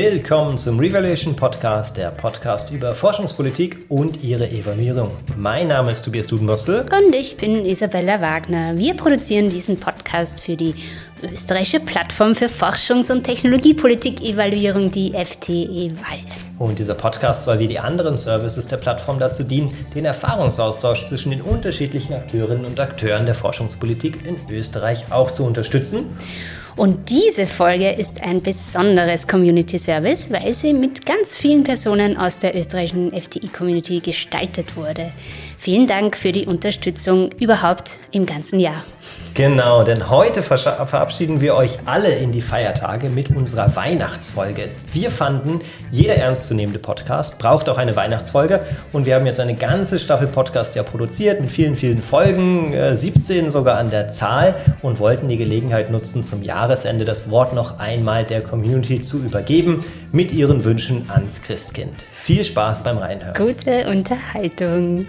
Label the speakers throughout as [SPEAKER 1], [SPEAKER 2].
[SPEAKER 1] Willkommen zum Revaluation Podcast, der Podcast über Forschungspolitik und ihre Evaluierung. Mein Name ist Tobias Dudenbostel.
[SPEAKER 2] Und ich bin Isabella Wagner. Wir produzieren diesen Podcast für die österreichische Plattform für Forschungs- und Technologiepolitik-Evaluierung, die FTE-WAL.
[SPEAKER 1] Und dieser Podcast soll wie die anderen Services der Plattform dazu dienen, den Erfahrungsaustausch zwischen den unterschiedlichen Akteurinnen und Akteuren der Forschungspolitik in Österreich auch zu unterstützen.
[SPEAKER 2] Und diese Folge ist ein besonderes Community Service, weil sie mit ganz vielen Personen aus der österreichischen FTI-Community gestaltet wurde. Vielen Dank für die Unterstützung überhaupt im ganzen Jahr.
[SPEAKER 1] Genau, denn heute verabschieden wir euch alle in die Feiertage mit unserer Weihnachtsfolge. Wir fanden, jeder ernstzunehmende Podcast braucht auch eine Weihnachtsfolge und wir haben jetzt eine ganze Staffel Podcast ja produziert mit vielen, vielen Folgen, 17 äh, sogar an der Zahl und wollten die Gelegenheit nutzen, zum Jahresende das Wort noch einmal der Community zu übergeben mit ihren Wünschen ans Christkind. Viel Spaß beim Reinhören.
[SPEAKER 2] Gute Unterhaltung.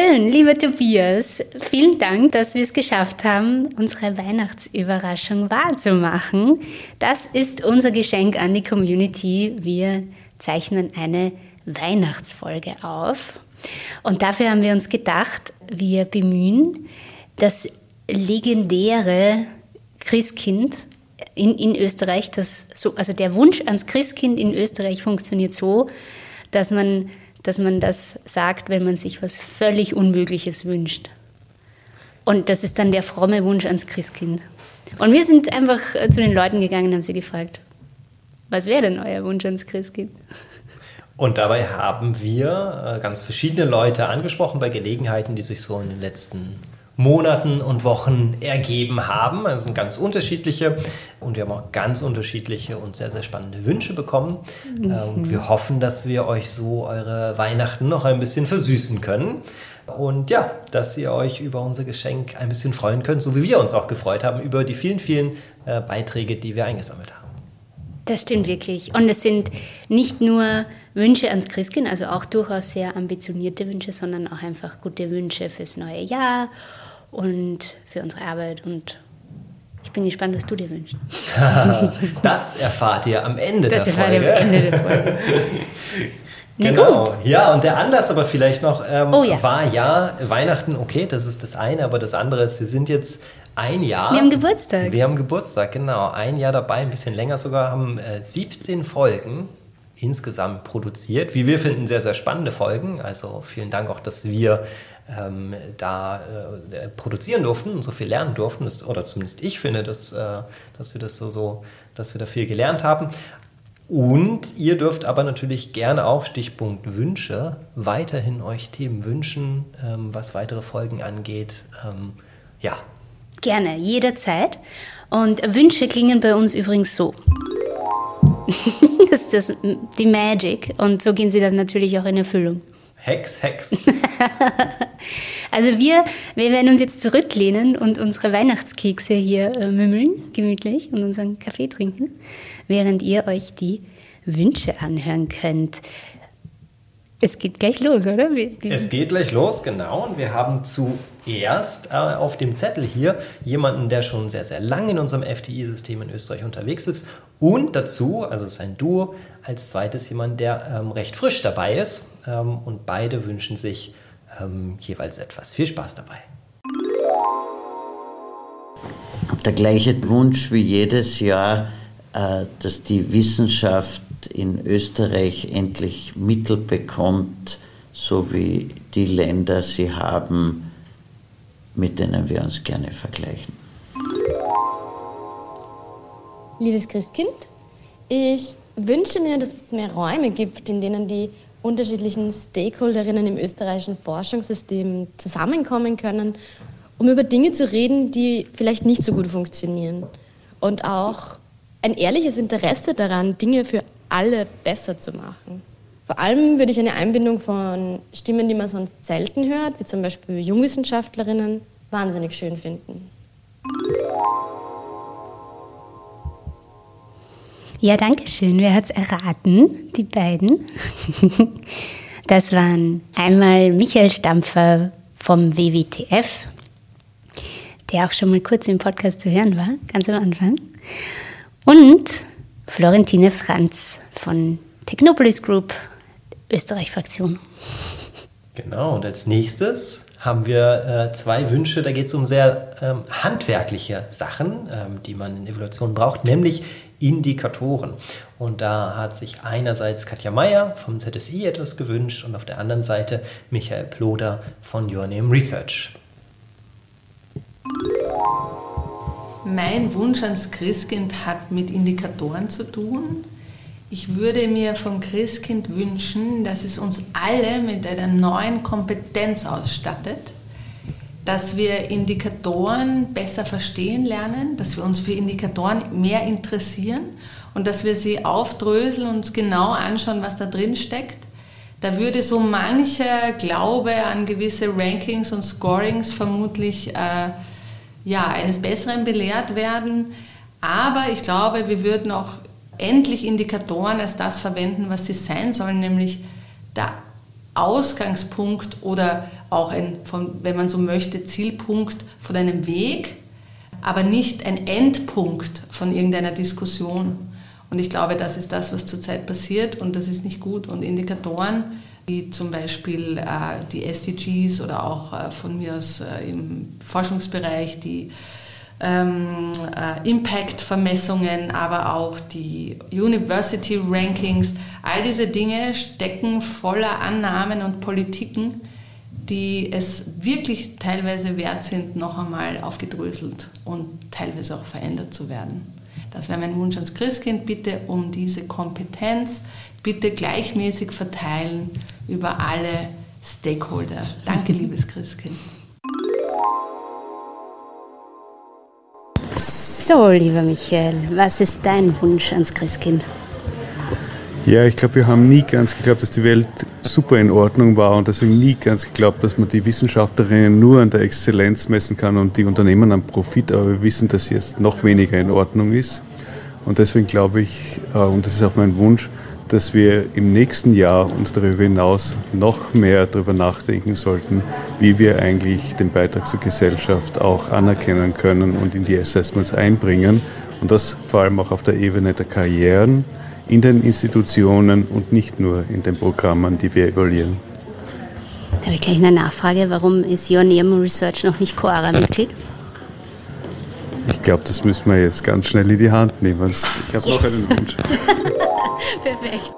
[SPEAKER 2] Schön, lieber Tobias. Vielen Dank, dass wir es geschafft haben, unsere Weihnachtsüberraschung wahrzumachen. Das ist unser Geschenk an die Community. Wir zeichnen eine Weihnachtsfolge auf. Und dafür haben wir uns gedacht, wir bemühen das legendäre Christkind in, in Österreich, das so, also der Wunsch ans Christkind in Österreich funktioniert so, dass man dass man das sagt, wenn man sich was völlig Unmögliches wünscht. Und das ist dann der fromme Wunsch ans Christkind. Und wir sind einfach äh, zu den Leuten gegangen und haben sie gefragt, was wäre denn euer Wunsch ans Christkind?
[SPEAKER 1] Und dabei haben wir äh, ganz verschiedene Leute angesprochen bei Gelegenheiten, die sich so in den letzten Monaten und Wochen ergeben haben. Also sind ganz unterschiedliche und wir haben auch ganz unterschiedliche und sehr, sehr spannende Wünsche bekommen. Mhm. Und wir hoffen, dass wir euch so eure Weihnachten noch ein bisschen versüßen können. Und ja, dass ihr euch über unser Geschenk ein bisschen freuen könnt, so wie wir uns auch gefreut haben über die vielen, vielen äh, Beiträge, die wir eingesammelt haben.
[SPEAKER 2] Das stimmt wirklich. Und es sind nicht nur Wünsche ans Christkind, also auch durchaus sehr ambitionierte Wünsche, sondern auch einfach gute Wünsche fürs neue Jahr und für unsere Arbeit und ich bin gespannt, was du dir wünschst.
[SPEAKER 1] das erfahrt ihr am Ende
[SPEAKER 2] das
[SPEAKER 1] der Folge.
[SPEAKER 2] Das erfahrt ihr am Ende der Folge.
[SPEAKER 1] genau. Ja, und der Anlass aber vielleicht noch ähm, oh, ja. war ja Weihnachten, okay, das ist das eine, aber das andere ist, wir sind jetzt ein Jahr.
[SPEAKER 2] Wir haben Geburtstag.
[SPEAKER 1] Wir haben Geburtstag, genau. Ein Jahr dabei, ein bisschen länger sogar, haben äh, 17 Folgen insgesamt produziert. Wie wir finden, sehr, sehr spannende Folgen. Also vielen Dank auch, dass wir ähm, da äh, produzieren durften und so viel lernen durften. Das, oder zumindest ich finde, dass, äh, dass wir das so, so, dass wir da viel gelernt haben. Und ihr dürft aber natürlich gerne auch Stichpunkt Wünsche weiterhin euch Themen wünschen, ähm, was weitere Folgen angeht. Ähm, ja.
[SPEAKER 2] Gerne, jederzeit. Und Wünsche klingen bei uns übrigens so. das ist das, die Magic. Und so gehen sie dann natürlich auch in Erfüllung.
[SPEAKER 1] Hex, Hex.
[SPEAKER 2] also wir, wir werden uns jetzt zurücklehnen und unsere Weihnachtskekse hier äh, mümmeln, gemütlich, und unseren Kaffee trinken, während ihr euch die Wünsche anhören könnt. Es geht gleich los, oder?
[SPEAKER 1] Wie, wie es geht gleich los, genau. Und wir haben zuerst äh, auf dem Zettel hier jemanden, der schon sehr, sehr lange in unserem FTI-System in Österreich unterwegs ist. Und dazu, also sein Duo, als zweites jemand, der ähm, recht frisch dabei ist. Ähm, und beide wünschen sich ähm, jeweils etwas. Viel Spaß dabei.
[SPEAKER 3] Der gleiche Wunsch wie jedes Jahr, äh, dass die Wissenschaft in Österreich endlich Mittel bekommt, so wie die Länder sie haben, mit denen wir uns gerne vergleichen.
[SPEAKER 4] Liebes Christkind, ich wünsche mir, dass es mehr Räume gibt, in denen die unterschiedlichen Stakeholderinnen im österreichischen Forschungssystem zusammenkommen können, um über Dinge zu reden, die vielleicht nicht so gut funktionieren. Und auch ein ehrliches Interesse daran, Dinge für alle besser zu machen. Vor allem würde ich eine Einbindung von Stimmen, die man sonst selten hört, wie zum Beispiel Jungwissenschaftlerinnen, wahnsinnig schön finden.
[SPEAKER 2] Ja, danke schön. Wer hat es erraten? Die beiden. Das waren einmal Michael Stampfer vom WWTF, der auch schon mal kurz im Podcast zu hören war, ganz am Anfang. Und Florentine Franz von Technopolis Group, Österreich-Fraktion.
[SPEAKER 1] Genau, und als nächstes haben wir äh, zwei Wünsche. Da geht es um sehr ähm, handwerkliche Sachen, ähm, die man in Evaluation braucht, nämlich Indikatoren. Und da hat sich einerseits Katja Meyer vom ZSI etwas gewünscht und auf der anderen Seite Michael Ploder von Your Name Research.
[SPEAKER 5] Mein Wunsch ans Christkind hat mit Indikatoren zu tun. Ich würde mir vom Christkind wünschen, dass es uns alle mit einer neuen Kompetenz ausstattet, dass wir Indikatoren besser verstehen lernen, dass wir uns für Indikatoren mehr interessieren und dass wir sie aufdröseln und genau anschauen, was da drin steckt. Da würde so mancher Glaube an gewisse Rankings und Scorings vermutlich äh, ja, eines Besseren belehrt werden. Aber ich glaube, wir würden auch endlich Indikatoren als das verwenden, was sie sein sollen, nämlich der Ausgangspunkt oder auch ein, von, wenn man so möchte, Zielpunkt von einem Weg, aber nicht ein Endpunkt von irgendeiner Diskussion. Und ich glaube, das ist das, was zurzeit passiert und das ist nicht gut. Und Indikatoren, wie zum Beispiel äh, die SDGs oder auch äh, von mir aus äh, im Forschungsbereich die ähm, äh, Impact-Vermessungen, aber auch die University Rankings. All diese Dinge stecken voller Annahmen und Politiken, die es wirklich teilweise wert sind, noch einmal aufgedröselt und teilweise auch verändert zu werden. Das wäre mein Wunsch ans Christkind, bitte um diese Kompetenz, bitte gleichmäßig verteilen über alle Stakeholder. Danke, liebes Christkind.
[SPEAKER 2] So, lieber Michael, was ist dein Wunsch ans Christkind?
[SPEAKER 6] Ja, ich glaube, wir haben nie ganz geglaubt, dass die Welt super in Ordnung war und deswegen nie ganz geglaubt, dass man die Wissenschaftlerinnen nur an der Exzellenz messen kann und die Unternehmen am Profit, aber wir wissen, dass jetzt noch weniger in Ordnung ist. Und deswegen glaube ich, äh, und das ist auch mein Wunsch, dass wir im nächsten Jahr und darüber hinaus noch mehr darüber nachdenken sollten, wie wir eigentlich den Beitrag zur Gesellschaft auch anerkennen können und in die Assessments einbringen. Und das vor allem auch auf der Ebene der Karrieren, in den Institutionen und nicht nur in den Programmen, die wir evaluieren.
[SPEAKER 2] Da habe ich gleich eine Nachfrage. Warum ist Your Nemo Research noch nicht Coara-Mitglied?
[SPEAKER 6] Ich glaube, das müssen wir jetzt ganz schnell in die Hand nehmen. Ich habe yes. noch einen Wunsch.
[SPEAKER 2] Perfekt.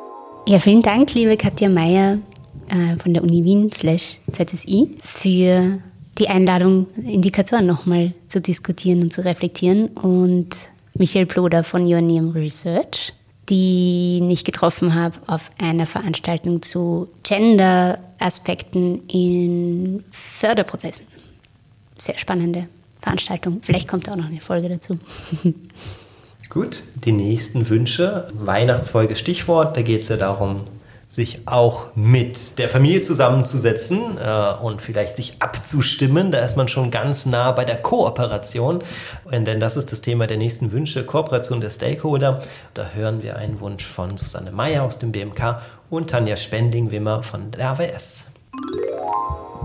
[SPEAKER 2] Ja, vielen Dank, liebe Katja Meyer äh, von der Uni Wien slash ZSI für die Einladung, Indikatoren nochmal zu diskutieren und zu reflektieren und Michael Ploder von Ioneum Research, die ich getroffen habe auf einer Veranstaltung zu Gender-Aspekten in Förderprozessen. Sehr spannende Veranstaltung. Vielleicht kommt auch noch eine Folge dazu.
[SPEAKER 1] Gut, die nächsten Wünsche. Weihnachtsfolge Stichwort. Da geht es ja darum, sich auch mit der Familie zusammenzusetzen äh, und vielleicht sich abzustimmen. Da ist man schon ganz nah bei der Kooperation. Und denn das ist das Thema der nächsten Wünsche, Kooperation der Stakeholder. Da hören wir einen Wunsch von Susanne Meyer aus dem BMK und Tanja Spending-Wimmer von der AWS.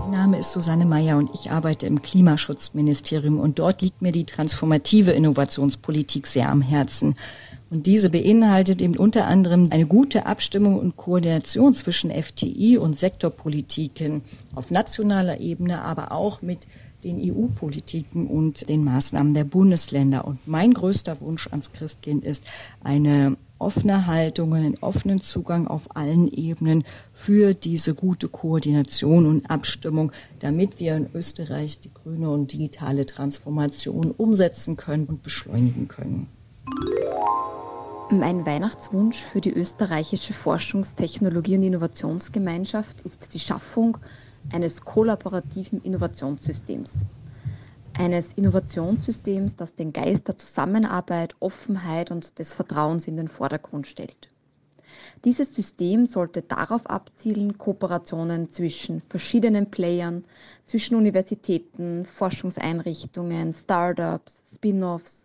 [SPEAKER 7] Mein Name ist Susanne Meyer und ich arbeite im Klimaschutzministerium und dort liegt mir die transformative Innovationspolitik sehr am Herzen. Und diese beinhaltet eben unter anderem eine gute Abstimmung und Koordination zwischen FTI und Sektorpolitiken auf nationaler Ebene, aber auch mit den EU-Politiken und den Maßnahmen der Bundesländer. Und mein größter Wunsch ans Christkind ist eine offene Haltung, einen offenen Zugang auf allen Ebenen für diese gute Koordination und Abstimmung, damit wir in Österreich die grüne und digitale Transformation umsetzen können und beschleunigen können.
[SPEAKER 8] Mein Weihnachtswunsch für die österreichische Forschungs-, Technologie- und Innovationsgemeinschaft ist die Schaffung eines kollaborativen Innovationssystems. Eines Innovationssystems, das den Geist der Zusammenarbeit, Offenheit und des Vertrauens in den Vordergrund stellt. Dieses System sollte darauf abzielen, Kooperationen zwischen verschiedenen Playern, zwischen Universitäten, Forschungseinrichtungen, Startups, Spin-offs,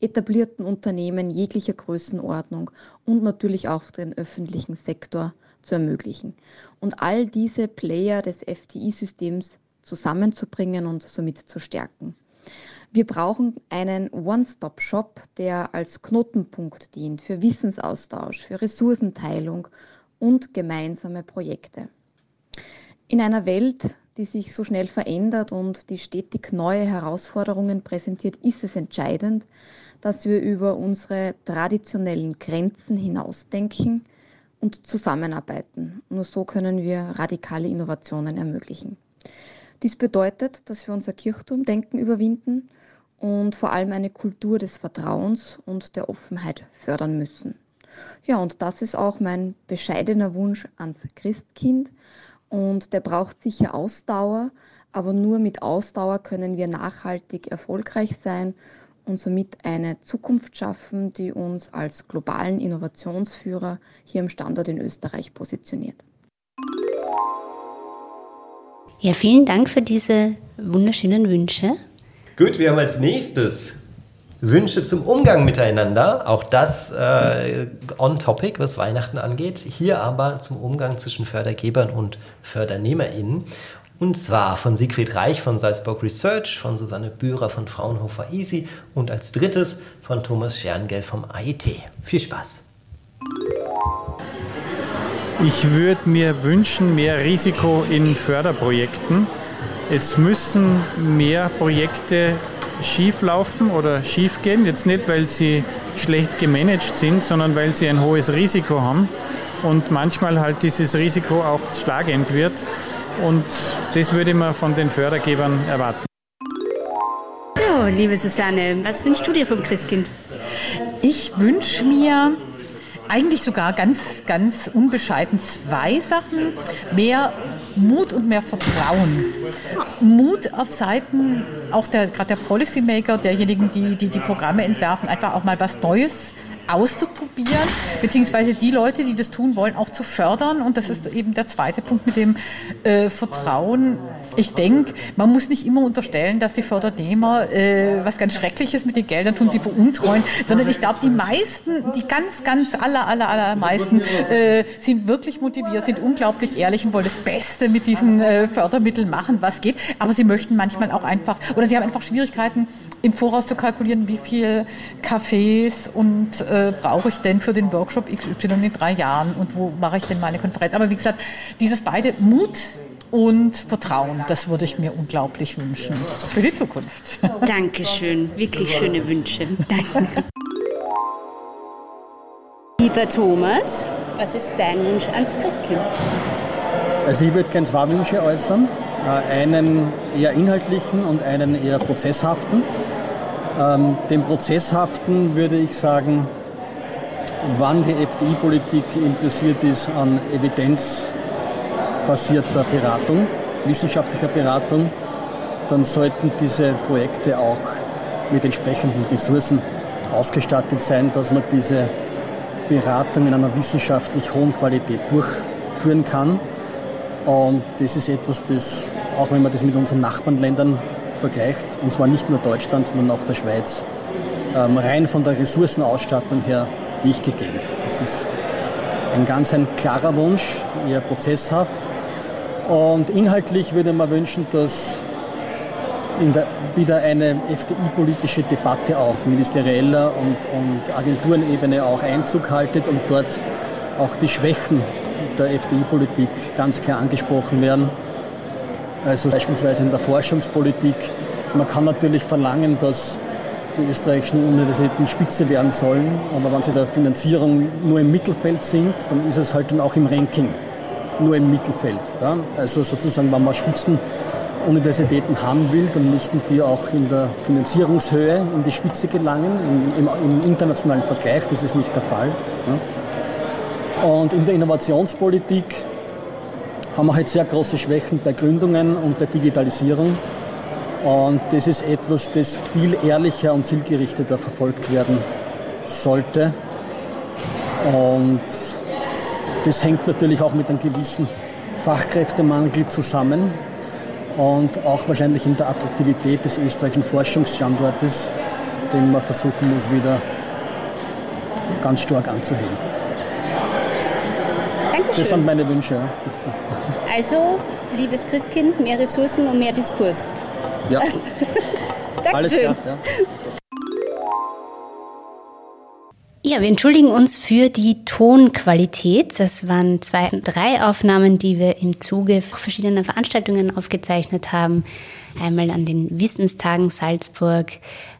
[SPEAKER 8] etablierten Unternehmen jeglicher Größenordnung und natürlich auch den öffentlichen Sektor zu ermöglichen. Und all diese Player des FTI-Systems zusammenzubringen und somit zu stärken. Wir brauchen einen One-Stop-Shop, der als Knotenpunkt dient für Wissensaustausch, für Ressourcenteilung und gemeinsame Projekte. In einer Welt, die sich so schnell verändert und die stetig neue Herausforderungen präsentiert, ist es entscheidend, dass wir über unsere traditionellen Grenzen hinausdenken und zusammenarbeiten. Nur so können wir radikale Innovationen ermöglichen. Dies bedeutet, dass wir unser Kirchturmdenken überwinden und vor allem eine Kultur des Vertrauens und der Offenheit fördern müssen. Ja, und das ist auch mein bescheidener Wunsch ans Christkind. Und der braucht sicher Ausdauer, aber nur mit Ausdauer können wir nachhaltig erfolgreich sein und somit eine Zukunft schaffen, die uns als globalen Innovationsführer hier im Standort in Österreich positioniert.
[SPEAKER 2] Ja, vielen Dank für diese wunderschönen Wünsche.
[SPEAKER 1] Gut, wir haben als nächstes Wünsche zum Umgang miteinander. Auch das äh, on topic, was Weihnachten angeht. Hier aber zum Umgang zwischen Fördergebern und FördernehmerInnen. Und zwar von Siegfried Reich von Salzburg Research, von Susanne Bührer von Fraunhofer Easy und als drittes von Thomas Scherngel vom AIT. Viel Spaß!
[SPEAKER 9] Ich würde mir wünschen, mehr Risiko in Förderprojekten. Es müssen mehr Projekte schieflaufen oder schiefgehen. Jetzt nicht, weil sie schlecht gemanagt sind, sondern weil sie ein hohes Risiko haben und manchmal halt dieses Risiko auch schlagend wird. Und das würde man von den Fördergebern erwarten.
[SPEAKER 2] So, liebe Susanne, was wünschst du dir vom Christkind?
[SPEAKER 10] Ich wünsche mir eigentlich sogar ganz, ganz unbescheiden zwei Sachen. Mehr Mut und mehr Vertrauen. Mut auf Seiten auch der, gerade der Policymaker, derjenigen, die, die die Programme entwerfen, einfach auch mal was Neues auszuprobieren, beziehungsweise die Leute, die das tun wollen, auch zu fördern. Und das ist eben der zweite Punkt mit dem äh, Vertrauen. Ich denke, man muss nicht immer unterstellen, dass die Fördernehmer äh, was ganz Schreckliches mit den Geldern tun, sie veruntreuen, sondern ich glaube, die meisten, die ganz, ganz aller, aller, aller meisten äh, sind wirklich motiviert, sind unglaublich ehrlich und wollen das Beste mit diesen äh, Fördermitteln machen, was geht. Aber sie möchten manchmal auch einfach, oder sie haben einfach Schwierigkeiten, im Voraus zu kalkulieren, wie viel Cafés und äh, brauche ich denn für den Workshop XY in drei Jahren und wo mache ich denn meine Konferenz. Aber wie gesagt, dieses beide Mut und Vertrauen, das würde ich mir unglaublich wünschen für die Zukunft.
[SPEAKER 2] Dankeschön, wirklich schöne Wünsche. Danke. Lieber Thomas, was ist dein Wunsch ans Christkind?
[SPEAKER 11] Also ich würde gerne zwei Wünsche äußern. Äh, einen eher inhaltlichen und einen eher prozesshaften. Ähm, dem Prozesshaften würde ich sagen, wann die FDI-Politik interessiert ist an evidenzbasierter Beratung, wissenschaftlicher Beratung, dann sollten diese Projekte auch mit entsprechenden Ressourcen ausgestattet sein, dass man diese Beratung in einer wissenschaftlich hohen Qualität durchführen kann. Und das ist etwas, das, auch wenn man das mit unseren Nachbarländern vergleicht, und zwar nicht nur Deutschland, sondern auch der Schweiz, ähm, rein von der Ressourcenausstattung her nicht gegeben. Das ist ein ganz ein klarer Wunsch, eher prozesshaft. Und inhaltlich würde man wünschen, dass der, wieder eine FDI-politische Debatte auf ministerieller und, und Agenturenebene auch Einzug haltet und dort auch die Schwächen der FDI-Politik ganz klar angesprochen werden. Also beispielsweise in der Forschungspolitik. Man kann natürlich verlangen, dass die österreichischen Universitäten Spitze werden sollen. Aber wenn sie der Finanzierung nur im Mittelfeld sind, dann ist es halt dann auch im Ranking nur im Mittelfeld. Ja? Also sozusagen, wenn man Spitzenuniversitäten haben will, dann müssten die auch in der Finanzierungshöhe in die Spitze gelangen, im, im, im internationalen Vergleich. Das ist nicht der Fall. Ja? Und in der Innovationspolitik haben wir halt sehr große Schwächen bei Gründungen und bei Digitalisierung. Und das ist etwas, das viel ehrlicher und zielgerichteter verfolgt werden sollte. Und das hängt natürlich auch mit einem gewissen Fachkräftemangel zusammen und auch wahrscheinlich in der Attraktivität des österreichischen Forschungsstandortes, den man versuchen muss, wieder ganz stark anzuheben.
[SPEAKER 2] Dankeschön.
[SPEAKER 11] Das sind meine Wünsche.
[SPEAKER 2] Also, liebes Christkind, mehr Ressourcen und mehr Diskurs.
[SPEAKER 11] Ja. Alles
[SPEAKER 2] Dankeschön.
[SPEAKER 11] klar. Ja.
[SPEAKER 2] Ja, wir entschuldigen uns für die Tonqualität. Das waren zwei, drei Aufnahmen, die wir im Zuge verschiedener Veranstaltungen aufgezeichnet haben. Einmal an den Wissenstagen Salzburg,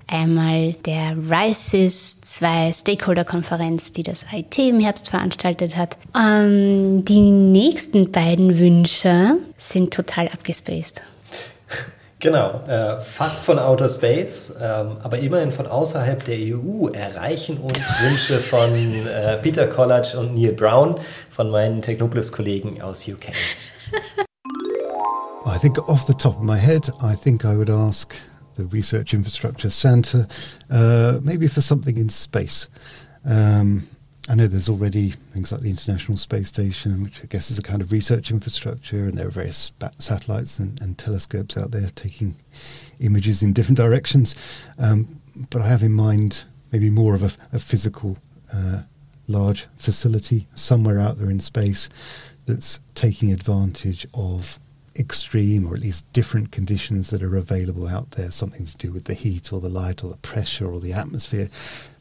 [SPEAKER 2] einmal der RISIS 2 Stakeholder-Konferenz, die das IT im Herbst veranstaltet hat. Ähm, die nächsten beiden Wünsche sind total abgespaced.
[SPEAKER 1] Genau, äh, fast von Outer Space, ähm, aber immerhin von außerhalb der EU erreichen uns Wünsche von äh, Peter Collage und Neil Brown, von meinen Technopolis-Kollegen aus UK.
[SPEAKER 12] I think off the top of my head, I think I would ask the Research Infrastructure Centre uh, maybe for something in space. Um, I know there's already things like the International Space Station, which I guess is a kind of research infrastructure, and there are various satellites and, and telescopes out there taking images in different directions. Um, but I have in mind maybe more of a, a physical, uh, large facility somewhere out there in space that's taking advantage of extreme or at least different conditions that are available out there, something to do with the heat or the light or the pressure or the atmosphere,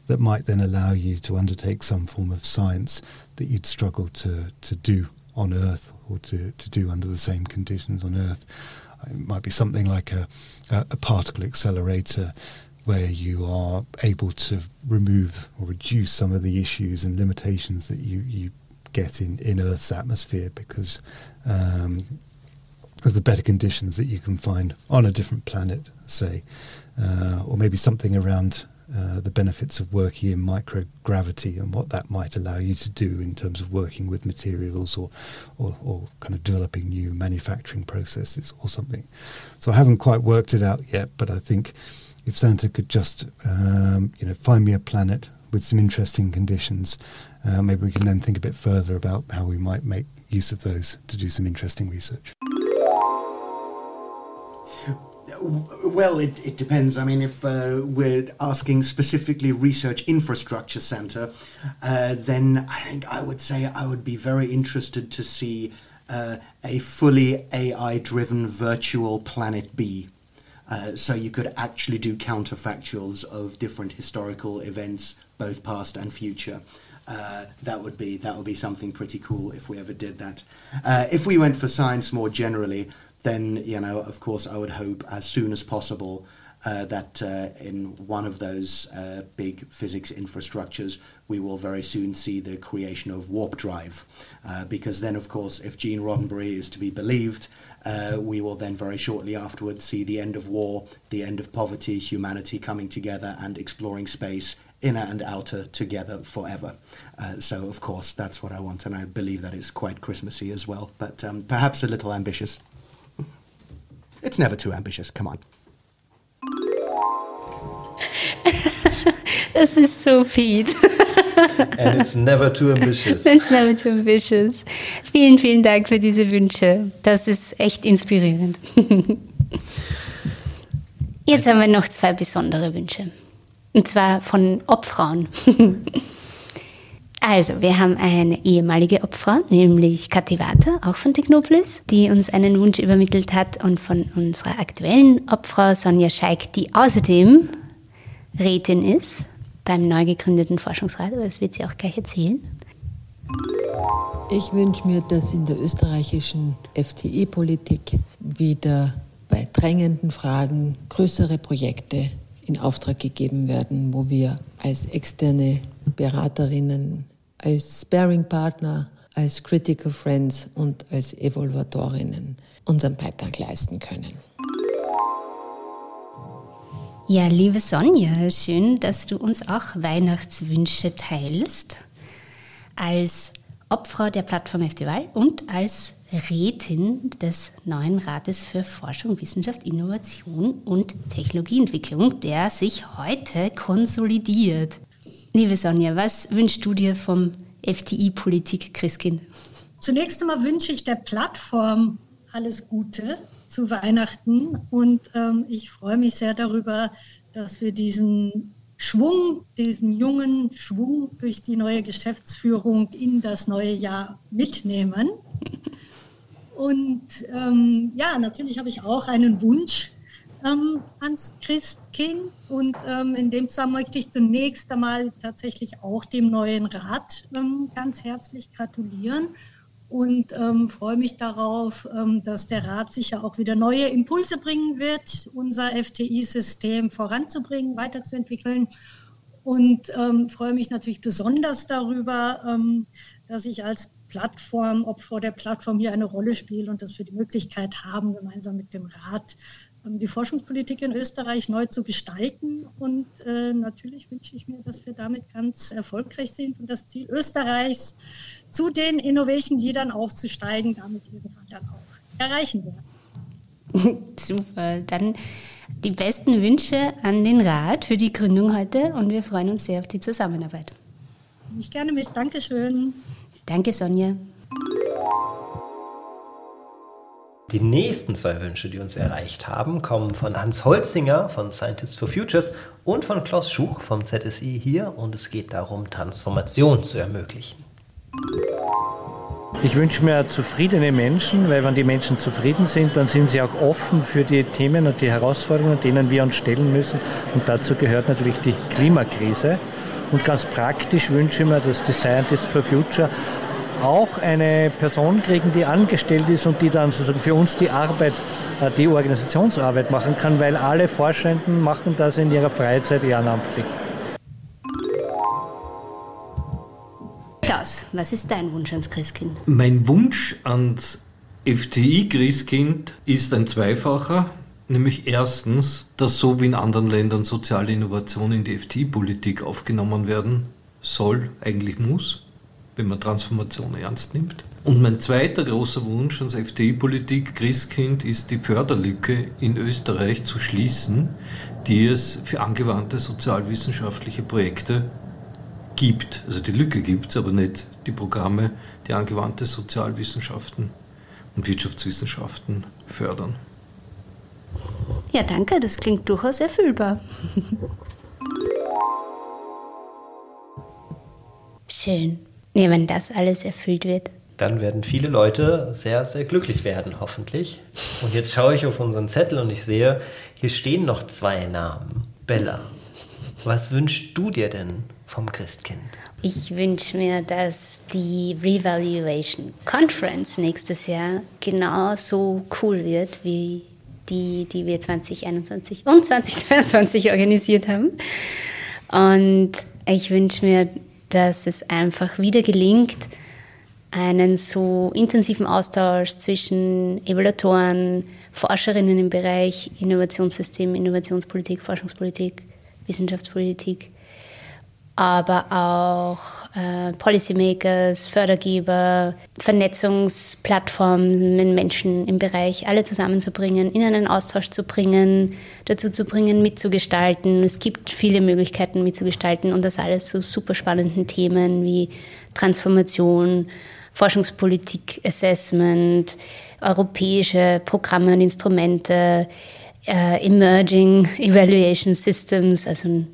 [SPEAKER 12] that might then allow you to undertake some form of science that you'd struggle to, to do on Earth or to, to do under the same conditions on Earth. It might be something like a, a, a particle accelerator where you are able to remove or reduce some of the issues and limitations that you, you get in, in Earth's atmosphere because um, of the better conditions that you can find on a different planet, say, uh, or maybe something around uh, the benefits of working in microgravity and what that might allow you to do in terms of working with materials or, or, or kind of developing new manufacturing processes or something. So I haven't quite worked it out yet, but I think if Santa could just um, you know find me a planet with some interesting conditions, uh, maybe we can then think a bit further about how we might make use of those to do some interesting research.
[SPEAKER 13] Well, it, it depends. I mean, if uh, we're asking specifically research infrastructure center, uh, then I think I would say I would be very interested to see uh, a fully AI driven virtual planet B. Uh, so you could actually do counterfactuals of different historical events, both past and future. Uh, that would be that would be something pretty cool if we ever did that. Uh, if we went for science more generally, then you know, of course, I would hope as soon as possible uh, that uh, in one of those uh, big physics infrastructures, we will very soon see the creation of warp drive, uh, because then, of course, if Gene Roddenberry is to be believed, uh, we will then very shortly afterwards see the end of war, the end of poverty, humanity coming together and exploring space inner and outer together forever. Uh, so, of course, that's what I want, and I believe that is quite Christmassy as well, but um, perhaps a little ambitious. It's never too ambitious, come on.
[SPEAKER 2] Das ist so Pete.
[SPEAKER 1] And it's never too ambitious.
[SPEAKER 2] It's never too ambitious. Vielen, vielen Dank für diese Wünsche. Das ist echt inspirierend. Jetzt haben wir noch zwei besondere Wünsche. Und zwar von Obfrauen. Also, wir haben eine ehemalige Obfrau, nämlich Kathi Water, auch von Technopolis, die uns einen Wunsch übermittelt hat und von unserer aktuellen Obfrau Sonja Scheik, die außerdem Rätin ist beim neu gegründeten Forschungsrat, aber das wird sie auch gleich erzählen.
[SPEAKER 14] Ich wünsche mir, dass in der österreichischen FTI-Politik wieder bei drängenden Fragen größere Projekte in Auftrag gegeben werden, wo wir als externe Beraterinnen, als Sparing-Partner, als Critical Friends und als Evaluatorinnen unseren Beitrag leisten können.
[SPEAKER 2] Ja, liebe Sonja, schön, dass du uns auch Weihnachtswünsche teilst. Als Obfrau der Plattform FDWAL und als Rätin des neuen Rates für Forschung, Wissenschaft, Innovation und Technologieentwicklung, der sich heute konsolidiert. Liebe Sonja, was wünschst du dir vom FTI-Politik Christkind?
[SPEAKER 15] Zunächst einmal wünsche ich der Plattform alles Gute zu Weihnachten und ähm, ich freue mich sehr darüber, dass wir diesen Schwung, diesen jungen Schwung durch die neue Geschäftsführung in das neue Jahr mitnehmen. Und ähm, ja, natürlich habe ich auch einen Wunsch ähm, ans Christkind. Und ähm, in dem Zusammenhang möchte ich zunächst einmal tatsächlich auch dem neuen Rat ähm, ganz herzlich gratulieren und ähm, freue mich darauf, ähm, dass der Rat sicher auch wieder neue Impulse bringen wird, unser FTI-System voranzubringen, weiterzuentwickeln. Und ähm, freue mich natürlich besonders darüber, dass ich als Plattform, Opfer der Plattform hier eine Rolle spiele und dass wir die Möglichkeit haben, gemeinsam mit dem Rat die Forschungspolitik in Österreich neu zu gestalten. Und äh, natürlich wünsche ich mir, dass wir damit ganz erfolgreich sind und das Ziel Österreichs zu den Innovation Leadern aufzusteigen, damit irgendwann dann auch erreichen werden.
[SPEAKER 2] Super, dann die besten Wünsche an den Rat für die Gründung heute und wir freuen uns sehr auf die Zusammenarbeit.
[SPEAKER 15] Ich gerne mit. Dankeschön.
[SPEAKER 2] Danke, Sonja.
[SPEAKER 1] Die nächsten zwei Wünsche, die uns erreicht haben, kommen von Hans Holzinger von Scientists for Futures und von Klaus Schuch vom ZSI hier und es geht darum, Transformation zu ermöglichen.
[SPEAKER 9] Ich wünsche mir zufriedene Menschen, weil wenn die Menschen zufrieden sind, dann sind sie auch offen für die Themen und die Herausforderungen, denen wir uns stellen müssen. Und dazu gehört natürlich die Klimakrise. Und ganz praktisch wünsche ich mir, dass die Scientists for Future auch eine Person kriegen, die angestellt ist und die dann sozusagen für uns die Arbeit, äh, die Organisationsarbeit machen kann, weil alle Forschenden machen das in ihrer Freizeit ehrenamtlich.
[SPEAKER 2] Klaus, was ist dein Wunsch ans Christkind?
[SPEAKER 16] Mein Wunsch ans FTI-Christkind ist ein zweifacher. Nämlich erstens, dass so wie in anderen Ländern soziale Innovation in die FTI-Politik aufgenommen werden soll, eigentlich muss, wenn man Transformation ernst nimmt. Und mein zweiter großer Wunsch ans FTI-Politik Christkind ist die Förderlücke in Österreich zu schließen, die es für angewandte sozialwissenschaftliche Projekte gibt. Also die Lücke gibt es, aber nicht die Programme, die angewandte Sozialwissenschaften und Wirtschaftswissenschaften fördern.
[SPEAKER 2] Ja, danke, das klingt durchaus erfüllbar. Schön. Ja, wenn das alles erfüllt wird.
[SPEAKER 1] Dann werden viele Leute sehr, sehr glücklich werden, hoffentlich. Und jetzt schaue ich auf unseren Zettel und ich sehe, hier stehen noch zwei Namen. Bella, was wünschst du dir denn vom Christkind?
[SPEAKER 2] Ich wünsche mir, dass die Revaluation Conference nächstes Jahr genauso cool wird wie die, die wir 2021 und 2022 organisiert haben. Und ich wünsche mir, dass es einfach wieder gelingt, einen so intensiven Austausch zwischen Evaluatoren, Forscherinnen im Bereich Innovationssystem, Innovationspolitik, Forschungspolitik, Wissenschaftspolitik aber auch äh, Policymakers, Fördergeber, Vernetzungsplattformen Menschen im Bereich alle zusammenzubringen, in einen Austausch zu bringen, dazu zu bringen, mitzugestalten. Es gibt viele Möglichkeiten mitzugestalten und das alles zu super spannenden Themen wie Transformation, Forschungspolitik, Assessment, europäische Programme und Instrumente, äh, Emerging Evaluation Systems, also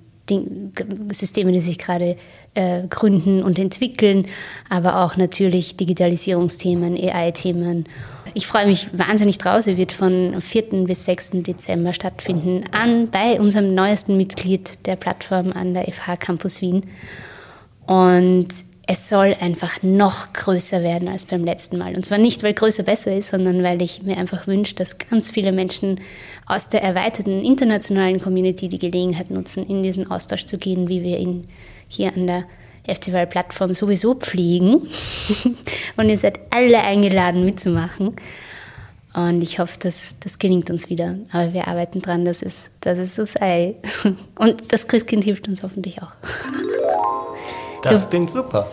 [SPEAKER 2] Systeme, die sich gerade äh, gründen und entwickeln, aber auch natürlich Digitalisierungsthemen, AI-Themen. Ich freue mich wahnsinnig drauf. Sie wird von 4. bis 6. Dezember stattfinden an bei unserem neuesten Mitglied der Plattform an der FH Campus Wien. Und es soll einfach noch größer werden als beim letzten Mal. Und zwar nicht, weil größer besser ist, sondern weil ich mir einfach wünsche, dass ganz viele Menschen aus der erweiterten internationalen Community die Gelegenheit nutzen, in diesen Austausch zu gehen, wie wir ihn hier an der FTWL-Plattform sowieso pflegen. Und ihr seid alle eingeladen mitzumachen. Und ich hoffe, dass das gelingt uns wieder. Aber wir arbeiten dran, dass es, dass es so sei. Und das Christkind hilft uns hoffentlich auch.
[SPEAKER 1] Das du, klingt super.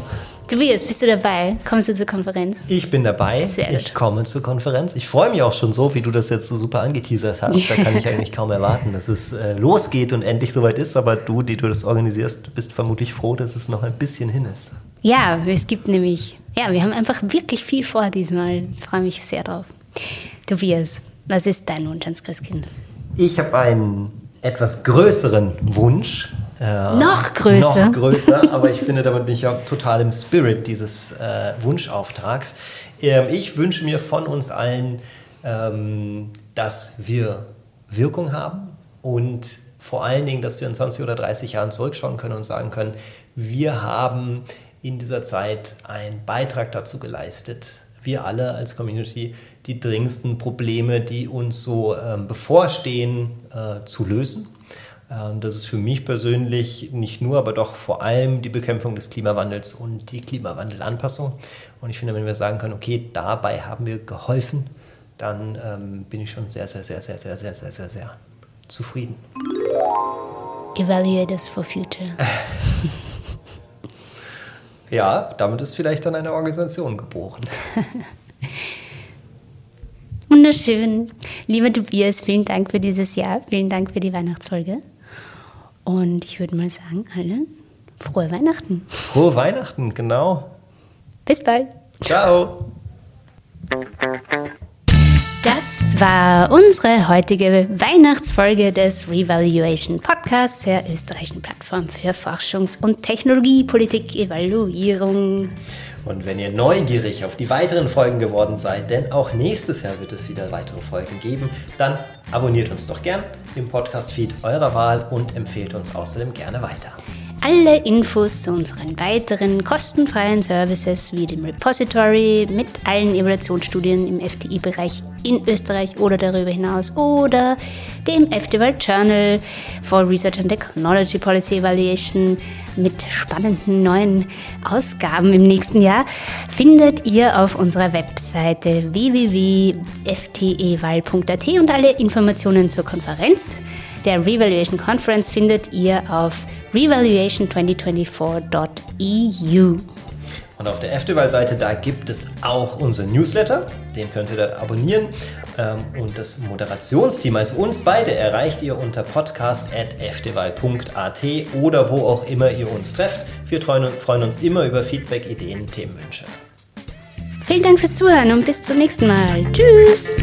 [SPEAKER 2] Tobias, bist du dabei? Kommst du zur Konferenz?
[SPEAKER 1] Ich bin dabei.
[SPEAKER 2] Sehr
[SPEAKER 1] ich komme zur Konferenz. Ich freue mich auch schon so, wie du das jetzt so super angeteasert hast. Da kann ich eigentlich kaum erwarten, dass es äh, losgeht und endlich soweit ist. Aber du, die du das organisierst, bist vermutlich froh, dass es noch ein bisschen hin ist.
[SPEAKER 2] Ja, es gibt nämlich, ja, wir haben einfach wirklich viel vor diesmal. Ich freue mich sehr drauf. Tobias, was ist dein Wunsch ans Christkind?
[SPEAKER 1] Ich habe einen etwas größeren Wunsch Äh,
[SPEAKER 2] noch größer.
[SPEAKER 1] Noch größer, aber ich finde, damit bin ich auch total im Spirit dieses äh, Wunschauftrags. Ähm, ich wünsche mir von uns allen, ähm, dass wir Wirkung haben und vor allen Dingen, dass wir in 20 oder 30 Jahren zurückschauen können und sagen können, wir haben in dieser Zeit einen Beitrag dazu geleistet, wir alle als Community die dringendsten Probleme, die uns so ähm, bevorstehen, äh, zu lösen. Ähm, das ist für mich persönlich nicht nur, aber doch vor allem die Bekämpfung des Klimawandels und die Klimawandelanpassung. Und ich finde, wenn wir sagen können, okay, dabei haben wir geholfen, dann ähm, bin ich schon sehr, sehr, sehr, sehr, sehr, sehr, sehr, sehr, sehr zufrieden.
[SPEAKER 2] Evaluators for Future.
[SPEAKER 1] ja, damit ist vielleicht dann eine Organisation geboren.
[SPEAKER 2] Wunderschön. Lieber Tobias, vielen Dank für dieses Jahr. Vielen Dank für die Weihnachtsfolge. Und ich würde mal sagen, allen frohe Weihnachten.
[SPEAKER 1] Frohe Weihnachten, genau.
[SPEAKER 2] Bis bald.
[SPEAKER 1] Ciao.
[SPEAKER 2] Das war unsere heutige Weihnachtsfolge des Revaluation Podcasts der österreichischen Plattform für Forschungs- und Technologiepolitik-Evaluierung.
[SPEAKER 1] Und wenn ihr neugierig auf die weiteren Folgen geworden seid, denn auch nächstes Jahr wird es wieder weitere Folgen geben, dann abonniert uns doch gern im Podcast-Feed eurer Wahl und empfehlt uns außerdem gerne weiter.
[SPEAKER 2] Alle Infos zu unseren weiteren kostenfreien Services wie dem Repository mit allen Evaluationsstudien im FTI-Bereich in Österreich oder darüber hinaus oder dem FTI Journal for Research and Technology Policy Evaluation mit spannenden neuen Ausgaben im nächsten Jahr findet ihr auf unserer Webseite www.fteval.at und alle Informationen zur Konferenz der Revaluation Conference findet ihr auf revaluation2024.eu.
[SPEAKER 1] Und auf der FDeval-Seite, da gibt es auch unseren Newsletter. Den könnt ihr dort abonnieren. Ähm, und das Moderationsteam, also uns beide, erreicht ihr unter podcast.fdeval.at oder wo auch immer ihr uns trefft. Wir freuen uns immer über Feedback, Ideen, Themenwünsche.
[SPEAKER 2] Vielen Dank fürs Zuhören und bis zum nächsten Mal. Tschüss!